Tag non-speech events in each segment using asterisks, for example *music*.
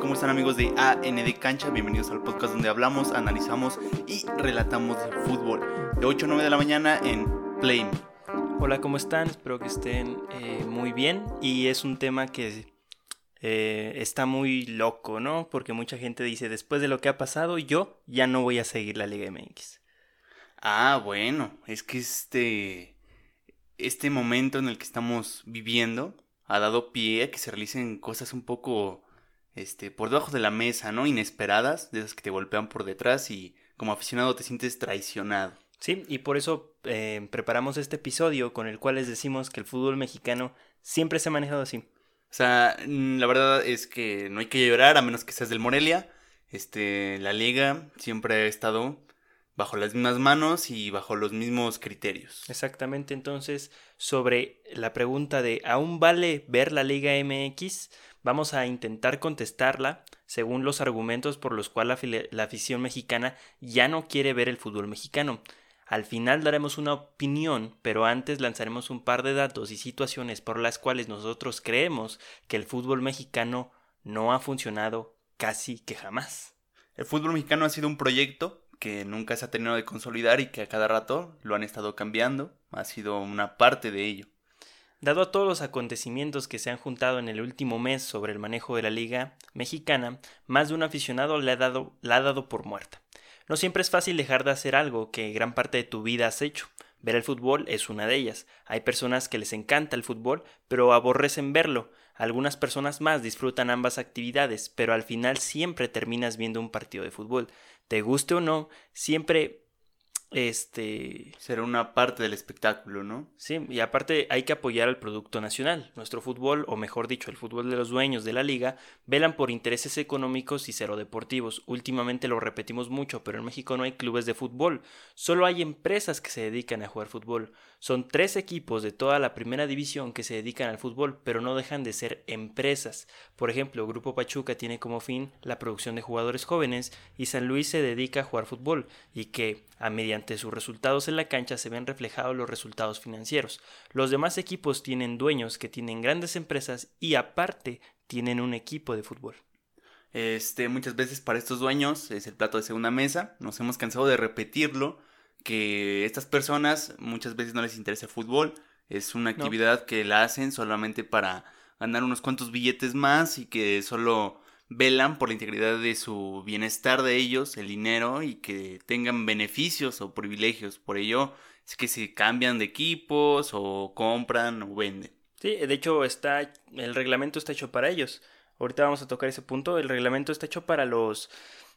¿Cómo están amigos de AND Cancha? Bienvenidos al podcast donde hablamos, analizamos y relatamos fútbol. De 8 a 9 de la mañana en Play. Hola, ¿cómo están? Espero que estén eh, muy bien. Y es un tema que eh, está muy loco, ¿no? Porque mucha gente dice, después de lo que ha pasado, yo ya no voy a seguir la Liga MX. Ah, bueno, es que este, este momento en el que estamos viviendo ha dado pie a que se realicen cosas un poco este, por debajo de la mesa, ¿no? Inesperadas, de esas que te golpean por detrás y como aficionado te sientes traicionado. Sí, y por eso eh, preparamos este episodio con el cual les decimos que el fútbol mexicano siempre se ha manejado así. O sea, mm, la verdad es que no hay que llorar a menos que seas del Morelia. Este, la liga siempre ha estado bajo las mismas manos y bajo los mismos criterios. Exactamente, entonces, sobre la pregunta de ¿aún vale ver la Liga MX? Vamos a intentar contestarla según los argumentos por los cuales la, afición mexicana ya no quiere ver el fútbol mexicano. Al final daremos una opinión, pero antes lanzaremos un par de datos y situaciones por las cuales nosotros creemos que el fútbol mexicano no ha funcionado casi que jamás. El fútbol mexicano ha sido un proyecto que nunca se ha tenido de consolidar y que a cada rato lo han estado cambiando, ha sido una parte de ello. Dado a todos los acontecimientos que se han juntado en el último mes sobre el manejo de la liga mexicana, más de un aficionado le ha dado, la ha dado por muerta. No siempre es fácil dejar de hacer algo que gran parte de tu vida has hecho. Ver el fútbol es una de ellas. Hay personas que les encanta el fútbol, pero aborrecen verlo. Algunas personas más disfrutan ambas actividades, pero al final siempre terminas viendo un partido de fútbol te guste o no, siempre este será una parte del espectáculo, ¿no? Sí, y aparte hay que apoyar al producto nacional. Nuestro fútbol, o mejor dicho, el fútbol de los dueños de la liga, velan por intereses económicos y cero deportivos. Últimamente lo repetimos mucho, pero en México no hay clubes de fútbol, solo hay empresas que se dedican a jugar fútbol. Son tres equipos de toda la primera división que se dedican al fútbol, pero no dejan de ser empresas. Por ejemplo, Grupo Pachuca tiene como fin la producción de jugadores jóvenes y San Luis se dedica a jugar fútbol y que, a mediante sus resultados en la cancha, se ven reflejados los resultados financieros. Los demás equipos tienen dueños que tienen grandes empresas y aparte tienen un equipo de fútbol. Este, muchas veces para estos dueños es el plato de segunda mesa, nos hemos cansado de repetirlo, que estas personas muchas veces no les interesa el fútbol, es una actividad que la hacen solamente para ganar unos cuantos billetes más y que solo velan por la integridad de su bienestar de ellos, el dinero y que tengan beneficios o privilegios. Por ello es que se cambian de equipos o compran o venden. Sí, de hecho está el reglamento está hecho para ellos. Ahorita vamos a tocar ese punto. El reglamento está hecho para los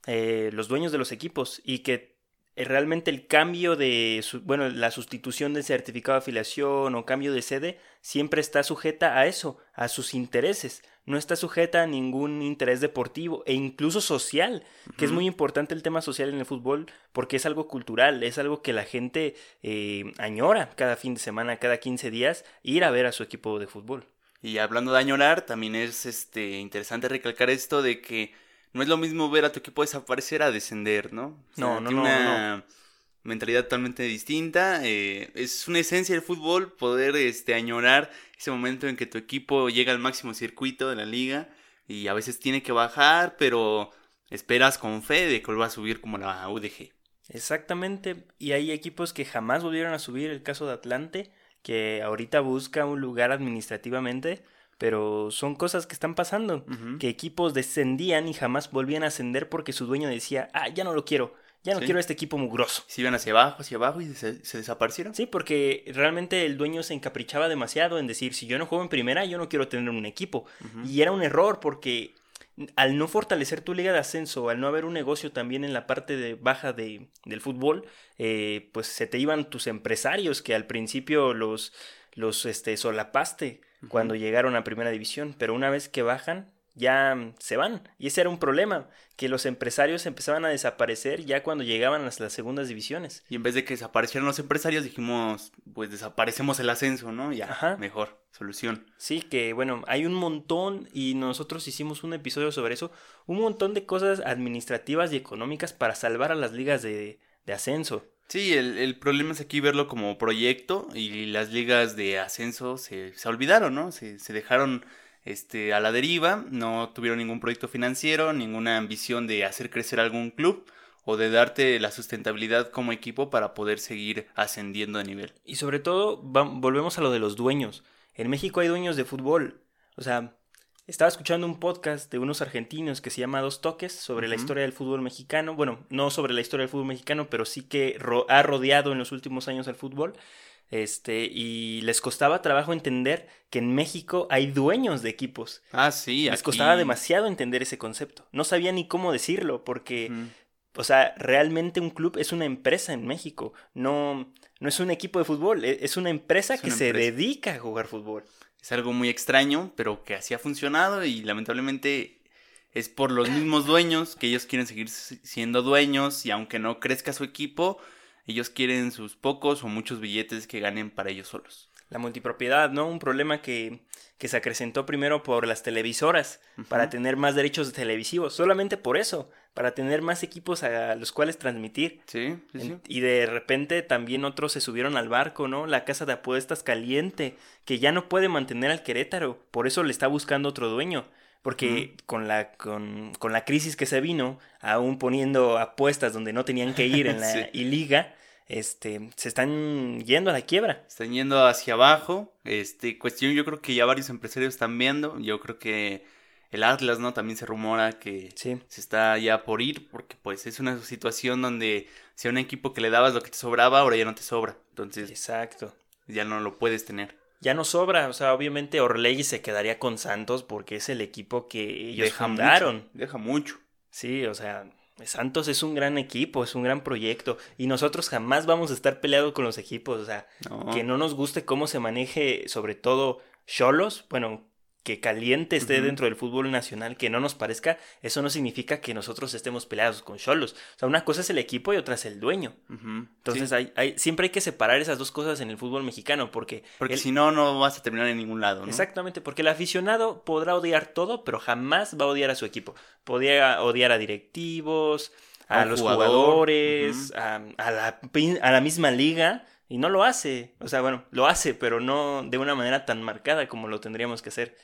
eh, los dueños de los equipos y que realmente el cambio de, bueno, la sustitución del certificado de afiliación o cambio de sede siempre está sujeta a eso, a sus intereses. No está sujeta a ningún interés deportivo e incluso social, que es muy importante el tema social en el fútbol porque es algo cultural, es algo que la gente eh, añora cada fin de semana, cada 15 días, ir a ver a su equipo de fútbol. Y hablando de añorar, también es este, interesante recalcar esto de que no es lo mismo ver a tu equipo desaparecer a descender, ¿no? no, no, no, una mentalidad totalmente distinta. Eh, es una esencia del fútbol poder este, añorar ese momento en que tu equipo llega al máximo circuito de la liga y a veces tiene que bajar, pero esperas con fe de que vuelva a subir como la UDG. Exactamente, y hay equipos que jamás volvieron a subir, el caso de Atlante, que ahorita busca un lugar administrativamente pero son cosas que están pasando, que equipos descendían y jamás volvían a ascender porque su dueño decía, ah, ya no lo quiero, ya no quiero este equipo mugroso. Se iban hacia abajo, hacia abajo y se, desaparecieron. Sí, porque realmente el dueño se encaprichaba demasiado en decir, si yo no juego en primera, yo no quiero tener un equipo. Y era un error porque al no fortalecer tu liga de ascenso, al no haber un negocio también en la parte de baja de, del fútbol, eh, pues se te iban tus empresarios que al principio los, los este, solapaste cuando llegaron a primera división, pero una vez que bajan ya mm, se van. Y ese era un problema, que los empresarios empezaban a desaparecer ya cuando llegaban a las, segundas divisiones. Y en vez de que desaparecieran los empresarios, dijimos, pues desaparecemos el ascenso, ¿no? Ya, mejor, solución. Sí, que bueno, hay un montón, y nosotros hicimos un episodio sobre eso, un montón de cosas administrativas y económicas para salvar a las ligas de, de ascenso. Sí, el, problema es aquí verlo como proyecto y las ligas de ascenso se, se olvidaron, ¿no? Se, se dejaron este, a la deriva, no tuvieron ningún proyecto financiero, ninguna ambición de hacer crecer algún club o de darte la sustentabilidad como equipo para poder seguir ascendiendo de nivel. Y sobre todo, volvemos a lo de los dueños. En México hay dueños de fútbol. O sea, estaba escuchando un podcast de unos argentinos que se llama Dos Toques sobre la historia del fútbol mexicano. Bueno, no sobre la historia del fútbol mexicano, pero sí que ha rodeado en los últimos años el fútbol. Este, y les costaba trabajo entender que en México hay dueños de equipos. Ah, sí. Les costaba demasiado entender ese concepto. No sabía ni cómo decirlo, porque, o sea, realmente un club es una empresa en México. No, no es un equipo de fútbol, e, es una empresa que se dedica a jugar fútbol. Es algo muy extraño, pero que así ha funcionado y lamentablemente es por los mismos dueños que ellos quieren seguir siendo dueños y aunque no crezca su equipo, ellos quieren sus pocos o muchos billetes que ganen para ellos solos. La multipropiedad, ¿no? Un problema que, que se acrecentó primero por las televisoras, para tener más derechos televisivos, solamente por eso, para tener más equipos a los cuales transmitir. Sí, sí, sí. Y de repente también otros se subieron al barco, ¿no? La casa de apuestas caliente, que ya no puede mantener al Querétaro, por eso le está buscando otro dueño porque con, la, con, con, la crisis que se vino, aún poniendo apuestas donde no tenían que ir en la *laughs* liga, este, se están yendo a la quiebra. Están yendo hacia abajo. Este, cuestión, yo creo que ya varios empresarios están viendo. Yo creo que el Atlas, ¿no? También se rumora que se está ya por ir, porque pues es una situación donde si a un equipo que le dabas lo que te sobraba, ahora ya no te sobra. Entonces, exacto. Ya no lo puedes tener ya no sobra. O sea, obviamente Orlegui se quedaría con Santos porque es el equipo que ellos fundaron. deja mucho. Sí, o sea, Santos es un gran equipo, es un gran proyecto. Y nosotros jamás vamos a estar peleados con los equipos. O sea, que no nos guste cómo se maneje, sobre todo Cholos. Bueno, que caliente esté dentro del fútbol nacional, que no nos parezca, eso no significa que nosotros estemos peleados con Cholos. O sea, una cosa es el equipo y otra es el dueño. Entonces, hay, hay, siempre hay que separar esas dos cosas en el fútbol mexicano, porque... Porque si no, no vas a terminar en ningún lado, ¿no? Exactamente, porque el aficionado podrá odiar todo, pero jamás va a odiar a su equipo. Podría odiar a directivos, a, los jugadores, a, la, a la misma liga, y no lo hace. O sea, bueno, lo hace, pero no de una manera tan marcada como lo tendríamos que hacer.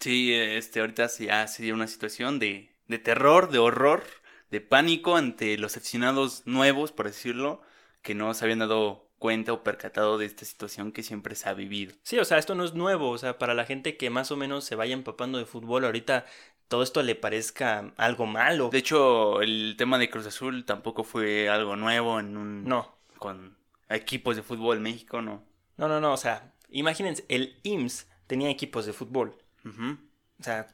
Sí, este, ahorita ya sería una situación de, de terror, de horror, de pánico ante los aficionados nuevos, por decirlo, que no se habían dado cuenta o percatado de esta situación que siempre se ha vivido. Sí, o sea, esto no es nuevo, o sea, para la gente que más o menos se vaya empapando de fútbol, ahorita todo esto le parezca algo malo. De hecho, el tema de Cruz Azul tampoco fue algo nuevo en un... No. Con equipos de fútbol en México, ¿no? No, no, no, o sea, imagínense, el IMSS tenía equipos de fútbol. O sea,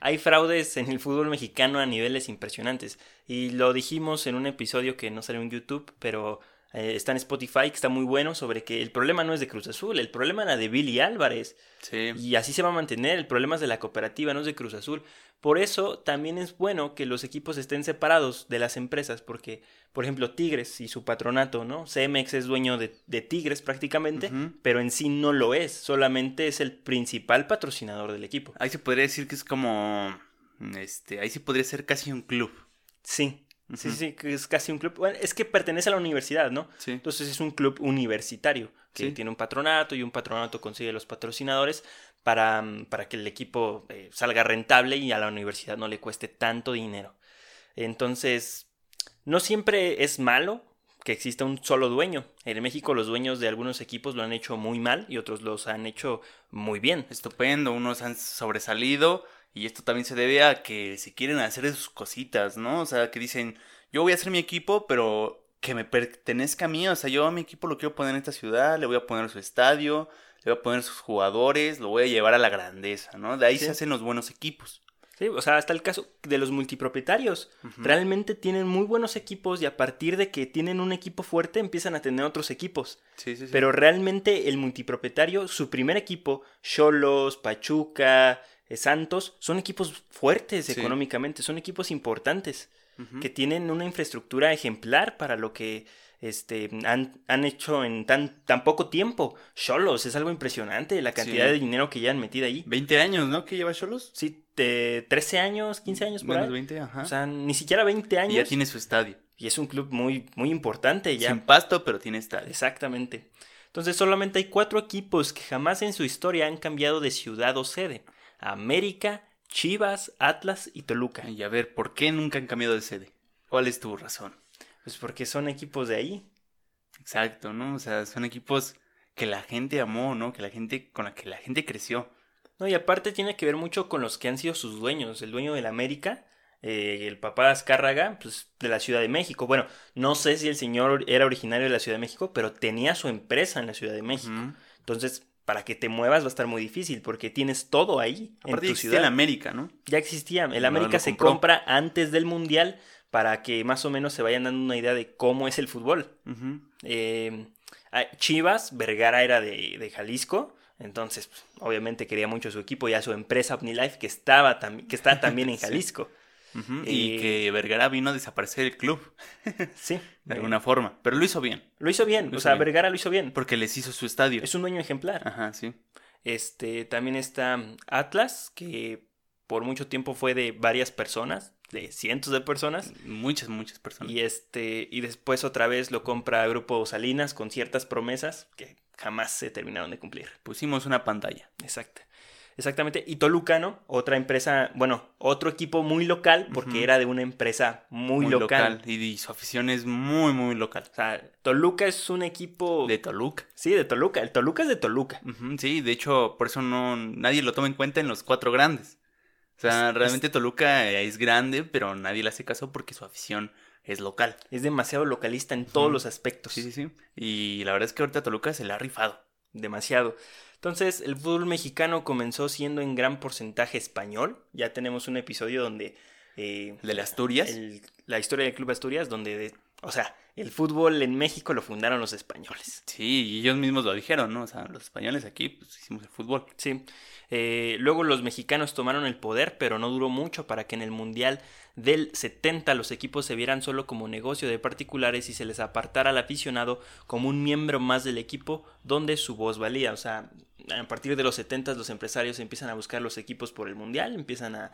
hay fraudes en el fútbol mexicano a niveles impresionantes. Y lo dijimos en un episodio que no salió en YouTube, pero eh, está en Spotify, que está muy bueno, sobre que el problema no es de Cruz Azul, el problema era de Billy Álvarez. Sí. Y así se va a mantener, el problema es de la cooperativa, no es de Cruz Azul. Por eso también es bueno que los equipos estén separados de las empresas, porque, por ejemplo, Tigres y su patronato, ¿no? CMX es dueño de, Tigres prácticamente, pero en sí no lo es, solamente es el principal patrocinador del equipo. Ahí se podría decir que es como, este, ahí sí podría ser casi un club. Sí, Sí, sí, que es casi un club. Bueno, es que pertenece a la universidad, ¿no? Sí. Entonces es un club universitario que tiene un patronato y un patronato consigue los patrocinadores para, mm, para que el equipo eh, salga rentable y a la universidad no le cueste tanto dinero. Entonces, no siempre es malo que exista un solo dueño. En México los dueños de algunos equipos lo han hecho muy mal y otros los han hecho muy bien. Estupendo, unos han sobresalido y esto también se debe a que se quieren hacer sus cositas, ¿no? O sea, que dicen, yo voy a hacer mi equipo, pero que me pertenezca a mí, o sea, yo a mi equipo lo quiero poner en esta ciudad, le voy a poner su estadio, le voy a poner sus jugadores, lo voy a llevar a la grandeza, ¿no? De ahí se hacen los buenos equipos. Sí, o sea, hasta el caso de los multipropietarios. Realmente tienen muy buenos equipos y a partir de que tienen un equipo fuerte empiezan a tener otros equipos. Sí, sí, sí. Pero realmente el multipropietario, su primer equipo, Cholos, Pachuca, eh, Santos, son equipos fuertes económicamente, son equipos importantes, que tienen una infraestructura ejemplar para lo que este, han, han hecho en tan, tan poco tiempo. Cholos, es algo impresionante la cantidad de dinero que ya han metido ahí. 20 años, ¿no? ¿Que lleva Cholos? Sí, de 13 años, 15 años por Menos 20, ajá. O sea, ni siquiera 20 años. Y ya tiene su estadio. Y es un club muy, muy importante ya. Sin pasto, pero tiene estadio. Exactamente. Entonces solamente hay cuatro equipos que jamás en su historia han cambiado de ciudad o sede. América, Chivas, Atlas y Toluca. Y a ver, ¿por qué nunca han cambiado de sede? ¿Cuál es tu razón? Pues porque son equipos de ahí. Exacto, ¿no? O sea, son equipos que la gente amó, ¿no? Que la gente, con la que la gente creció. No, y aparte tiene que ver mucho con los que han sido sus dueños. El dueño del América, eh, el papá Azcárraga, pues de la Ciudad de México. Bueno, no sé si el señor era originario de la Ciudad de México, pero tenía su empresa en la Ciudad de México. Entonces, para que te muevas va a estar muy difícil porque tienes todo ahí en tu ciudad. el América, ¿no? Ya existía. El América se compra antes del Mundial para que más o menos se vayan dando una idea de cómo es el fútbol. Eh, Chivas, Vergara era de, Jalisco. Entonces, pues, obviamente quería mucho su equipo y a su empresa OmniLife que estaba que está también en *laughs* Jalisco. Y que Vergara vino a desaparecer el club. *laughs* sí. De alguna forma. Pero lo hizo bien. Lo hizo bien. o sea, Vergara lo hizo bien. Porque les hizo su estadio. Es un dueño ejemplar. Ajá, sí. Este, también está Atlas, que por mucho tiempo fue de varias personas, de cientos de personas. Muchas, muchas personas. Y este, y después otra vez lo compra Grupo Salinas con ciertas promesas que jamás se terminaron de cumplir. Pusimos una pantalla. Exacto. Exactamente. Y Toluca, ¿no? Otra empresa, bueno, otro equipo muy local, porque era de una empresa muy, local. Y, su afición es muy, muy local. O sea, Toluca es un equipo. De Toluca. Sí, de Toluca. El Toluca es de Toluca. Sí, de hecho, por eso no nadie lo toma en cuenta en los cuatro grandes. O sea, realmente Toluca es grande, pero nadie le hace caso porque su afición es local. Es demasiado localista en todos los aspectos. Sí, sí, sí. Y la verdad es que ahorita Toluca se le ha rifado. Demasiado. Entonces, el fútbol mexicano comenzó siendo en gran porcentaje español. Ya tenemos un episodio donde... Eh, ¿De las Asturias? la historia del Club Asturias, donde... o sea, el fútbol en México lo fundaron los españoles. Sí, y ellos mismos lo dijeron, ¿no? O sea, los españoles aquí, pues hicimos el fútbol. Sí. Eh, luego los mexicanos tomaron el poder, pero no duró mucho para que en el Mundial del 70 los equipos se vieran solo como negocio de particulares y se les apartara al aficionado como un miembro más del equipo donde su voz valía. O sea, a partir de los 70 los empresarios empiezan a buscar los equipos por el Mundial, empiezan a,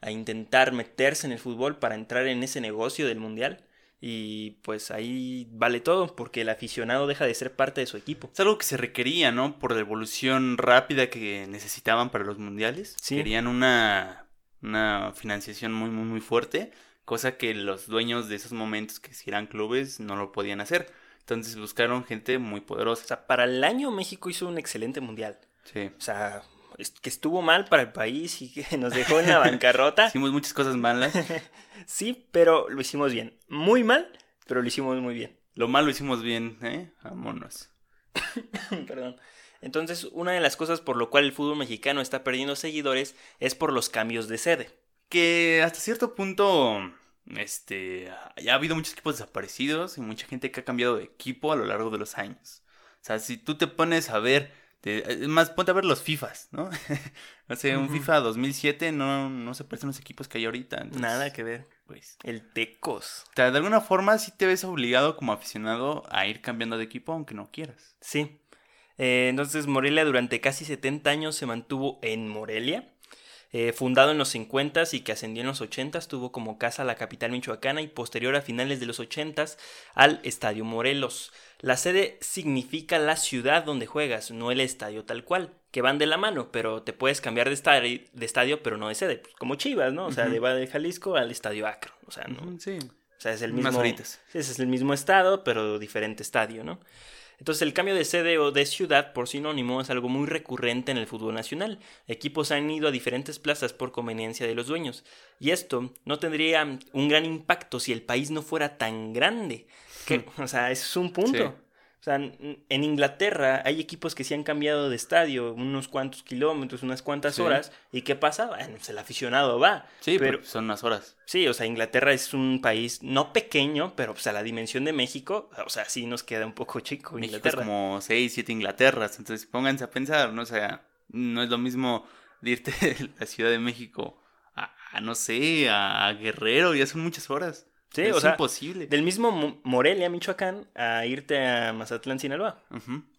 a intentar meterse en el fútbol para entrar en ese negocio del Mundial. Y pues ahí vale todo, porque el aficionado deja de ser parte de su equipo. Es algo que se requería, ¿no? Por la evolución rápida que necesitaban para los mundiales. Querían una, una financiación muy, muy, muy fuerte, cosa que los dueños de esos momentos que si eran clubes no lo podían hacer. Entonces buscaron gente muy poderosa. O sea, para el año México hizo un excelente mundial. Sí. O sea, que estuvo mal para el país y que nos dejó en la bancarrota. *laughs* Hicimos muchas cosas malas. *laughs* sí, pero lo hicimos bien. Muy mal, pero lo hicimos muy bien. Lo mal lo hicimos bien, ¿eh? Vámonos. *coughs* Perdón. Entonces, una de las cosas por lo cual el fútbol mexicano está perdiendo seguidores es por los cambios de sede. Que hasta cierto punto, este, ya ha habido muchos equipos desaparecidos y mucha gente que ha cambiado de equipo a lo largo de los años. O sea, si tú te pones a ver más, ponte a ver los FIFAs, ¿no? *laughs* o sea, un FIFA 2007 no, no se parecen los equipos que hay ahorita. Nada que ver. Pues. El Tecos. O sea, de alguna forma sí te ves obligado como aficionado a ir cambiando de equipo aunque no quieras. Sí. Eh, entonces Morelia durante casi 70 años se mantuvo en Morelia. Eh, fundado en los 50 y que ascendió en los 80 tuvo como casa la capital michoacana y posterior a finales de los 80 al Estadio Morelos. La sede significa la ciudad donde juegas, no el estadio tal cual, que van de la mano, pero te puedes cambiar de estadio, de estadio pero no de sede, pues, como Chivas, ¿no? O sea, de va de Jalisco al Estadio Acro, o sea, ¿no? Sí. O sea, es el mismo. es el mismo estado, pero diferente estadio, ¿no? Entonces el cambio de sede o de ciudad por sinónimo es algo muy recurrente en el fútbol nacional. Equipos han ido a diferentes plazas por conveniencia de los dueños. Y esto no tendría un gran impacto si el país no fuera tan grande. Que, *laughs* o sea, ese es un punto. O sea, en Inglaterra hay equipos que se han cambiado de estadio unos cuantos kilómetros, unas cuantas horas. ¿Y qué pasa? Bueno, pues el aficionado va. Sí, pero son unas horas. Sí, o sea, Inglaterra es un país no pequeño, pero pues a la dimensión de México, o sea, sí nos queda un poco chico Inglaterra. es como seis, siete Inglaterras. Entonces pónganse a pensar, ¿no? O sea, no es lo mismo irte *laughs* de la Ciudad de México a, no sé, a Guerrero, ya son muchas horas. Sí, es o sea, imposible. Del mismo Morelia, Michoacán, a irte a Mazatlán, Sinaloa.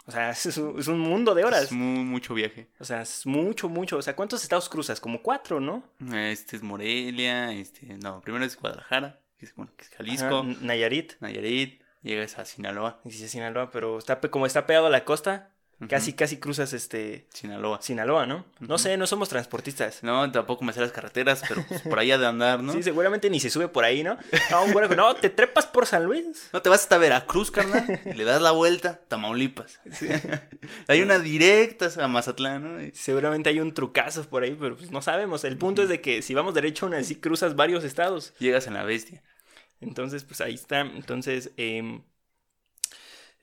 O sea, *laughs* es, un mundo de horas. Es mucho viaje. O sea, es mucho, mucho. O sea, ¿cuántos estados cruzas? Como cuatro, ¿no? Este es Morelia, este, no, primero es Guadalajara, que es, bueno, que es Jalisco. Nayarit. Nayarit, llegas a Sinaloa. Dice Sinaloa, pero está como está pegado a la costa, Casi, casi cruzas este... Sinaloa. Sinaloa, ¿no? No sé, no somos transportistas. No, tampoco me sé las carreteras, pero pues, por ahí ha de andar, ¿no? Sí, seguramente ni se sube por ahí, ¿no? No, bueno, no, te trepas por San Luis. No, te vas hasta Veracruz, carnal, le das la vuelta, Tamaulipas. *laughs* hay una directa a Mazatlán, ¿no? Seguramente hay un trucazo por ahí, pero pues no sabemos. El punto es de que si vamos derecho, aún así cruzas varios estados. Llegas en la bestia. Entonces, pues ahí está. Entonces, eh,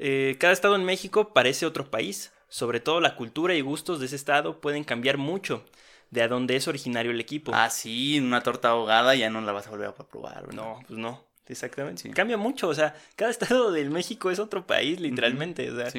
eh, cada estado en México parece otro país. Sobre todo la cultura y gustos de ese estado pueden cambiar mucho de a dónde es originario el equipo. Ah, sí, una torta ahogada ya no la vas a volver a probar. No, pues no, exactamente. Cambia mucho, o sea, cada estado del México es otro país, literalmente. O sea,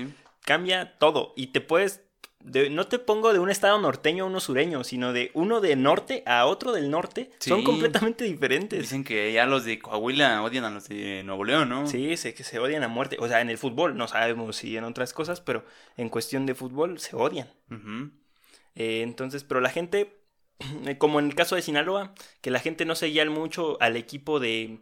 cambia todo. Y te puedes no te pongo de un estado norteño a uno sureño, sino de uno de norte a otro del norte. Son completamente diferentes. Dicen que ya los de Coahuila odian a los de Nuevo León, ¿no? Sí, sé que se odian a muerte. O sea, en el fútbol, no sabemos si en otras cosas, pero en cuestión de fútbol se odian. Eh, entonces, pero la gente, *clears throat* como en el caso de Sinaloa, que la gente no seguía mucho al equipo de,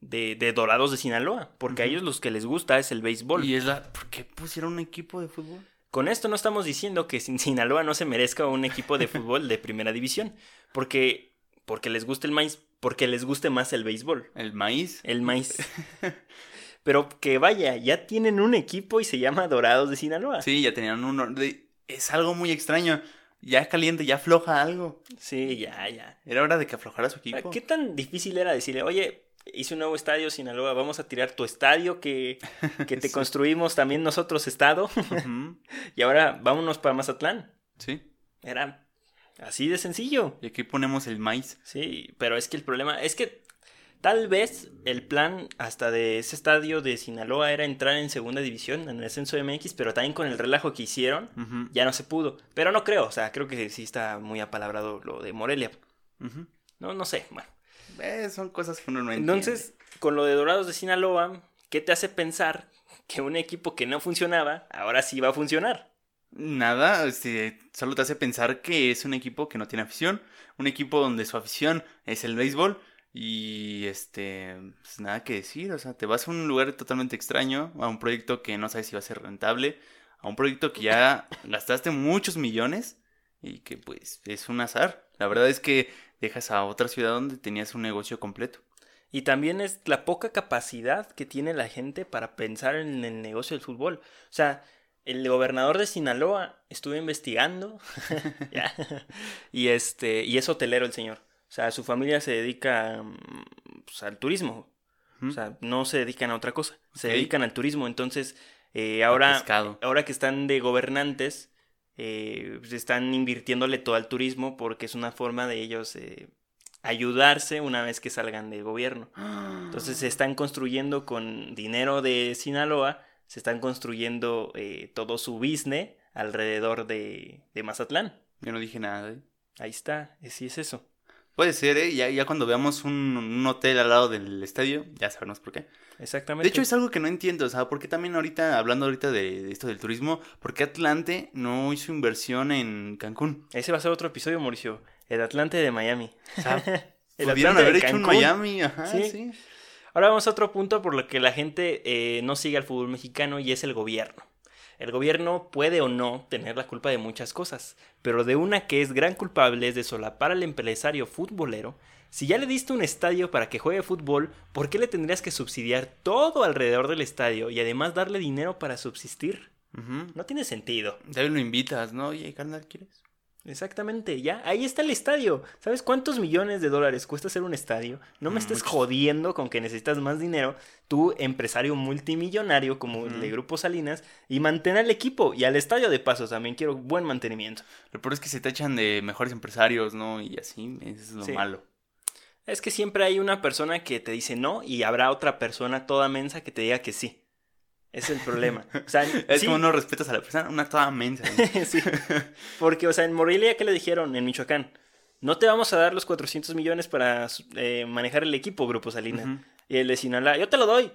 de, Dorados de Sinaloa, porque a ellos los que les gusta es el béisbol. ¿Y es la... ¿Por qué pusieron un equipo de fútbol? Con esto no estamos diciendo que *laughs* Sinaloa no se merezca un equipo de fútbol de primera división, porque, porque les guste el maíz, porque les guste más el béisbol. ¿El maíz? El maíz. *laughs* Pero que vaya, ya tienen un equipo y se llama Dorados de Sinaloa. Sí, ya tenían uno. Es algo muy extraño. Ya caliente, ya afloja algo. Sí, ya, ya. Era hora de que aflojara su equipo. ¿Qué tan difícil era decirle, oye, hice un nuevo estadio Sinaloa, vamos a tirar tu estadio que, *laughs* que te construimos también nosotros estado. *laughs* y ahora vámonos para Mazatlán. Sí. Era así de sencillo. Y aquí ponemos el maíz. Sí, pero es que el problema es que tal vez el plan hasta de ese estadio de Sinaloa era entrar en segunda división, en el ascenso de MX, pero también con el relajo que hicieron ya no se pudo. Pero no creo, o sea, creo que sí está muy apalabrado lo de Morelia. No, no sé, bueno. Eh, son cosas que uno no entiende. Entonces, con lo de Dorados de Sinaloa, ¿qué te hace pensar que un equipo que no funcionaba, ahora sí va a funcionar? Nada, este, solo te hace pensar que es un equipo que no tiene afición, un equipo donde su afición es el béisbol y este, pues nada que decir, o sea, te vas a un lugar totalmente extraño, a un proyecto que no sabes si va a ser rentable, a un proyecto que ya *laughs* gastaste muchos millones y que pues es un azar. La verdad es que dejas a otra ciudad donde tenías un negocio completo. Y también es la poca capacidad que tiene la gente para pensar en el negocio del fútbol. O sea, el gobernador de Sinaloa estuvo investigando *laughs* y este y es hotelero el señor. O sea, su familia se dedica mm, pues, al turismo. O sea, no se dedican a otra cosa. Se dedican al turismo. Entonces, eh, ahora, ahora que están de gobernantes, eh, pues, están invirtiéndole todo al turismo porque es una forma de ellos eh, ayudarse una vez que salgan del gobierno. Entonces se están construyendo con dinero de Sinaloa, se están construyendo eh, todo su business alrededor de, de, Mazatlán. Yo no dije nada. Ahí está, sí es eso. Puede ser, ¿eh? Ya, ya cuando veamos un, un, hotel al lado del estadio, ya sabemos por qué. Exactamente. De hecho, es algo que no entiendo, o sea, ¿por qué también ahorita, hablando ahorita de, esto del turismo, ¿por qué Atlante no hizo inversión en Cancún? Ese va a ser otro episodio, Mauricio. El Atlante de Miami. *laughs* el Pudieron haber hecho un Miami, ajá, ¿Sí? Ahora vamos a otro punto por lo que la gente eh, no sigue al fútbol mexicano y es el gobierno. El gobierno puede o no tener la culpa de muchas cosas, pero de una que es gran culpable es de solapar al empresario futbolero. Si ya le diste un estadio para que juegue fútbol, ¿por qué le tendrías que subsidiar todo alrededor del estadio y además darle dinero para subsistir? No tiene sentido. Debe lo invitas, ¿no? Oye, carnal, ¿quieres? Exactamente, ya, ahí está el estadio. ¿Sabes cuántos millones de dólares cuesta hacer un estadio? No me mm, estés jodiendo con que necesitas más dinero, tú empresario multimillonario como el de Grupo Salinas, y mantener el equipo y al estadio de pasos también quiero buen mantenimiento. Lo peor es que se te echan de mejores empresarios, ¿no? Y así, es lo malo. Es que siempre hay una persona que te dice no y habrá otra persona toda mensa que te diga que sí. Es el problema. O sea, *laughs* es como no respetas a la persona, una toda mensa. *laughs* sí. Porque, o sea, en Morelia, ¿qué le dijeron en Michoacán? No te vamos a dar los 400 millones para eh, manejar el equipo, Grupo Salina. Y el de Sinaloa, yo te lo doy.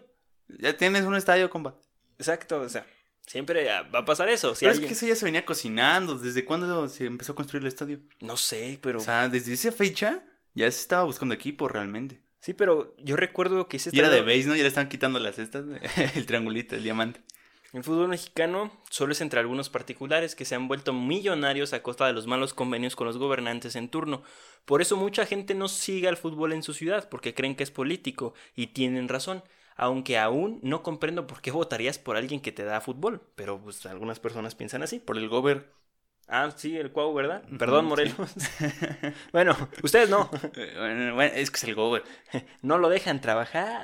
Ya tienes un estadio, compa. Exacto, o sea, siempre va a pasar eso. pero es que eso ya se venía cocinando. ¿Desde cuándo se empezó a construir el estadio? No sé, pero... O sea, desde esa fecha ya se estaba buscando equipo realmente. Sí, pero yo recuerdo que ese Y era de base, ¿no? Ya le estaban quitando las estas, *laughs* el triangulito, el diamante. El fútbol mexicano solo es entre algunos particulares que se han vuelto millonarios a costa de los malos convenios con los gobernantes en turno. Por eso mucha gente no sigue al fútbol en su ciudad, porque creen que es político, y tienen razón. Aunque aún no comprendo por qué votarías por alguien que te da fútbol, pero pues algunas personas piensan así. Por el gober. Ah, sí, el Cuau, ¿verdad? Perdón, Morelos. *laughs* bueno, ustedes no. Eh, bueno, es que es el gober. *laughs* no lo dejan trabajar.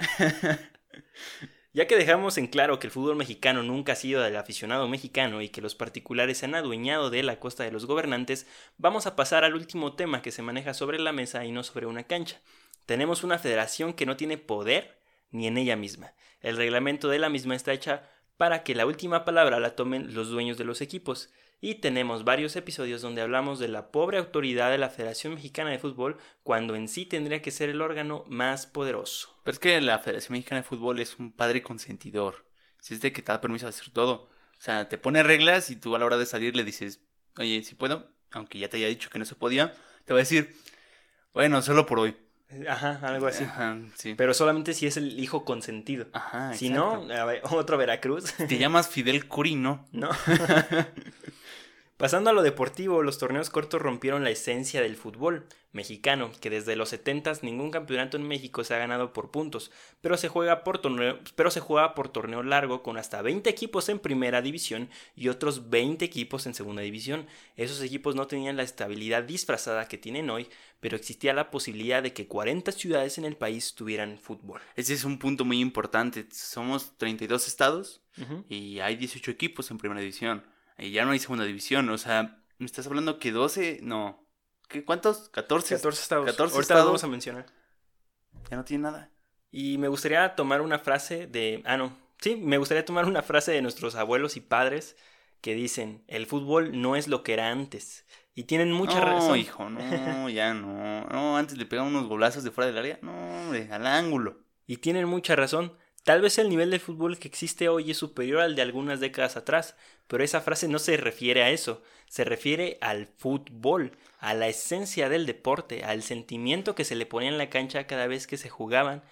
Ya que dejamos en claro que el fútbol mexicano nunca ha sido del aficionado mexicano y que los particulares se han adueñado de la costa de los gobernantes, vamos a pasar al último tema que se maneja sobre la mesa y no sobre una cancha. Tenemos una federación que no tiene poder ni en ella misma. El reglamento de la misma está hecha para que la última palabra la tomen los dueños de los equipos y tenemos varios episodios donde hablamos de la pobre autoridad de la Federación Mexicana de Fútbol cuando en sí tendría que ser el órgano más poderoso. Pero es que la Federación Mexicana de Fútbol es un padre consentidor. Si es de que te da permiso de hacer todo. O sea, te pone reglas y tú a la hora de salir le dices, oye, si puedo, aunque ya te haya dicho que no se podía, te va a decir, bueno, solo por hoy. Ajá, algo así. Ajá, sí. Pero solamente si es el hijo consentido. Ajá, Si no, otro Veracruz. Te llamas Fidel Curino. No. *laughs* *laughs* Pasando a lo deportivo, los torneos cortos rompieron la esencia del fútbol mexicano, que desde los 70 ningún campeonato en México se ha ganado por puntos, pero se juega por torneo, pero se juega por torneo largo con hasta 20 equipos en primera división y otros 20 equipos en segunda división. Esos equipos no tenían la estabilidad disfrazada que tienen hoy, pero existía la posibilidad de que 40 ciudades en el país tuvieran fútbol. Ese es un punto muy importante. Somos 32 estados y hay 18 equipos en primera división y ya no hay segunda división. O sea, me estás hablando que 12, no. ¿Qué, ¿Cuántos? 14. 14 estados. 14 Ahorita estados. vamos a mencionar. Ya no tiene nada. Y me gustaría tomar una frase de. Ah, no. Sí, me gustaría tomar una frase de nuestros abuelos y padres que dicen: el fútbol no es lo que era antes. Y tienen mucha razón. No, hijo, no, *laughs* ya no. No, antes le pegaban unos golazos de fuera del área. No, hombre, al ángulo. Y tienen mucha razón. Tal vez el nivel de fútbol que existe hoy es superior al de algunas décadas atrás, pero esa frase no se refiere a eso, se refiere al fútbol, a la esencia del deporte, al sentimiento que se le ponía en la cancha cada vez que se jugaban,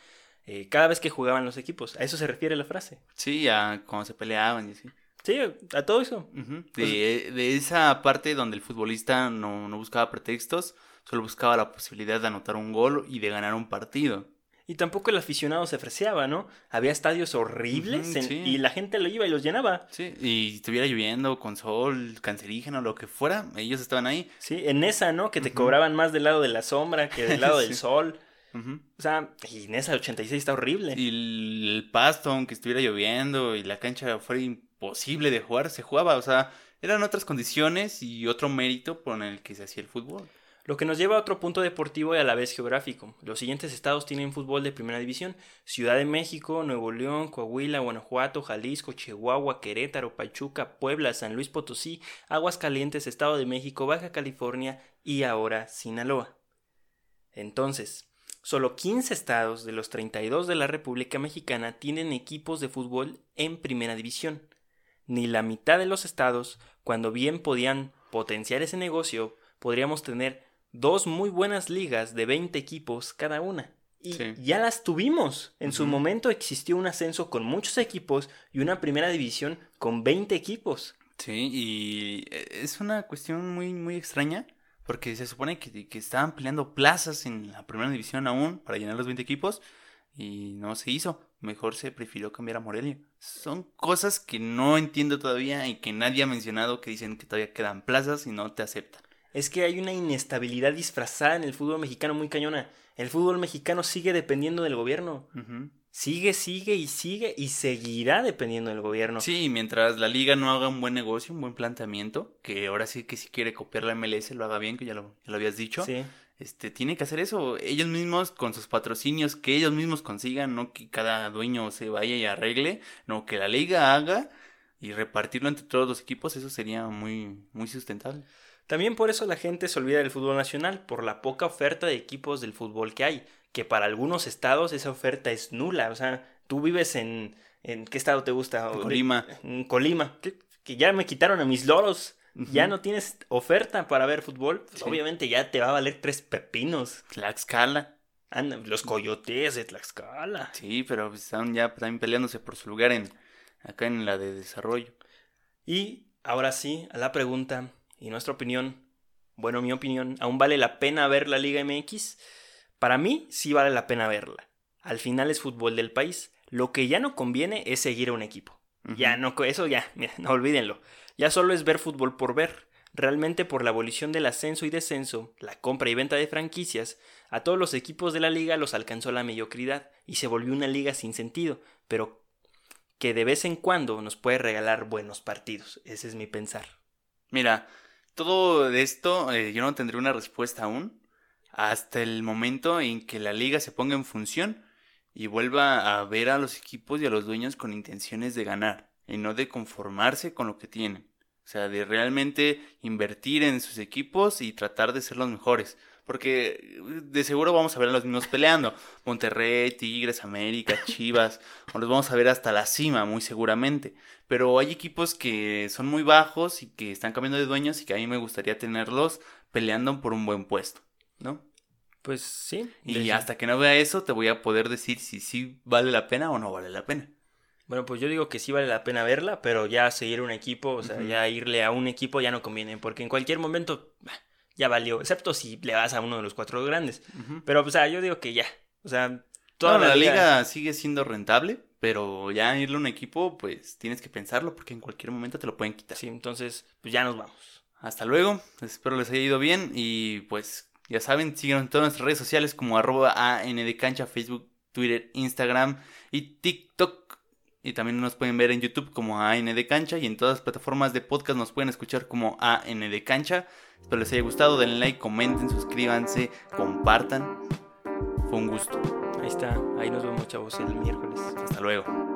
eh, cada vez que jugaban los equipos. A eso se refiere la frase. Sí, a cómo se peleaban y así. Sí, a todo eso. de, esa parte donde el futbolista no, no buscaba pretextos, solo buscaba la posibilidad de anotar un gol y de ganar un partido. Y tampoco el aficionado se freseaba, ¿no? Había estadios horribles y la gente lo iba y los llenaba. Sí, y estuviera lloviendo, con sol, cancerígeno, lo que fuera, ellos estaban ahí. Sí, en esa, ¿no? Que te cobraban más del lado de la sombra que del *laughs* lado del sol. O sea, y en esa 86 está horrible. Y el, pasto, aunque estuviera lloviendo y la cancha fuera imposible de jugar, se jugaba. O sea, eran otras condiciones y otro mérito por el que se hacía el fútbol. Lo que nos lleva a otro punto deportivo y a la vez geográfico. Los siguientes estados tienen fútbol de primera división. Ciudad de México, Nuevo León, Coahuila, Guanajuato, Jalisco, Chihuahua, Querétaro, Pachuca, Puebla, San Luis Potosí, Aguascalientes, Estado de México, Baja California y ahora Sinaloa. Entonces, solo 15 estados de los 32 de la República Mexicana tienen equipos de fútbol en primera división. Ni la mitad de los estados, cuando bien podían potenciar ese negocio, podríamos tener dos muy buenas ligas de 20 equipos cada una. Y ya las tuvimos. En su momento existió un ascenso con muchos equipos y una primera división con 20 equipos. Sí, y es una cuestión muy, muy extraña. Porque se supone que, que estaban peleando plazas en la primera división aún para llenar los 20 equipos. Y no se hizo. Mejor se prefirió cambiar a Morelia. Son cosas que no entiendo todavía y que nadie ha mencionado que dicen que todavía quedan plazas y no te aceptan es que hay una inestabilidad disfrazada en el fútbol mexicano muy cañona. El fútbol mexicano sigue dependiendo del gobierno. Sigue, sigue y sigue y seguirá dependiendo del gobierno. Sí, mientras la liga no haga un buen negocio, un buen planteamiento, que ahora sí que si quiere copiar la MLS lo haga bien, que ya lo, habías dicho. Sí. Este, tiene que hacer eso. Ellos mismos, con sus patrocinios, que ellos mismos consigan, no que cada dueño se vaya y arregle, no que la liga haga y repartirlo entre todos los equipos, eso sería muy, muy sustentable. También por eso la gente se olvida del fútbol nacional, por la poca oferta de equipos del fútbol que hay, que para algunos estados esa oferta es nula, o sea, tú vives en, ¿en qué estado te gusta? Colima. En Colima, que, ya me quitaron a mis loros, ya no tienes oferta para ver fútbol, pues, obviamente ya te va a valer tres pepinos. Tlaxcala. Anda, los coyotes de Tlaxcala. Sí, pero están ya también peleándose por su lugar en, acá en la de desarrollo. Y ahora sí, a la pregunta y nuestra opinión. Bueno, mi opinión, ¿aún vale la pena ver la Liga MX? Para mí sí vale la pena verla. Al final es fútbol del país. Lo que ya no conviene es seguir a un equipo. Ya no, eso ya, *laughs* no olvídenlo. Ya solo es ver fútbol por ver. Realmente por la abolición del ascenso y descenso, la compra y venta de franquicias, a todos los equipos de la liga los alcanzó la mediocridad y se volvió una liga sin sentido, pero que de vez en cuando nos puede regalar buenos partidos. Ese es mi pensar. Mira, todo esto eh, yo no tendré una respuesta aún hasta el momento en que la liga se ponga en función y vuelva a ver a los equipos y a los dueños con intenciones de ganar y no de conformarse con lo que tienen. O sea, de realmente invertir en sus equipos y tratar de ser los mejores. Porque de seguro vamos a ver a los mismos peleando. Monterrey, Tigres, América, Chivas. o los vamos a ver hasta la cima, muy seguramente. Pero hay equipos que son muy bajos y que están cambiando de dueños y que a mí me gustaría tenerlos peleando por un buen puesto, ¿no? Pues sí. Y hasta que no vea eso, te voy a poder decir si sí vale la pena o no vale la pena. Bueno, pues yo digo que sí vale la pena verla, pero ya seguir un equipo, o sea, ya irle a un equipo ya no conviene, porque en cualquier momento ya valió, excepto si le vas a uno de los cuatro grandes. Pero, o sea, yo digo que ya, o sea, toda la, liga... sigue siendo rentable, pero ya irle a un equipo, pues tienes que pensarlo, porque en cualquier momento te lo pueden quitar. Sí, entonces, pues ya nos vamos. Hasta luego, espero les haya ido bien y pues ya saben, síganos en todas nuestras redes sociales como arroba ANDcancha, Facebook, Twitter, Instagram y TikTok. Y también nos pueden ver en YouTube como AN de Cancha y en todas las plataformas de podcast nos pueden escuchar como AN de Cancha. Espero les haya gustado, denle like, comenten, suscríbanse, compartan. Fue un gusto. Ahí está, ahí nos vemos chavos el miércoles. Hasta luego.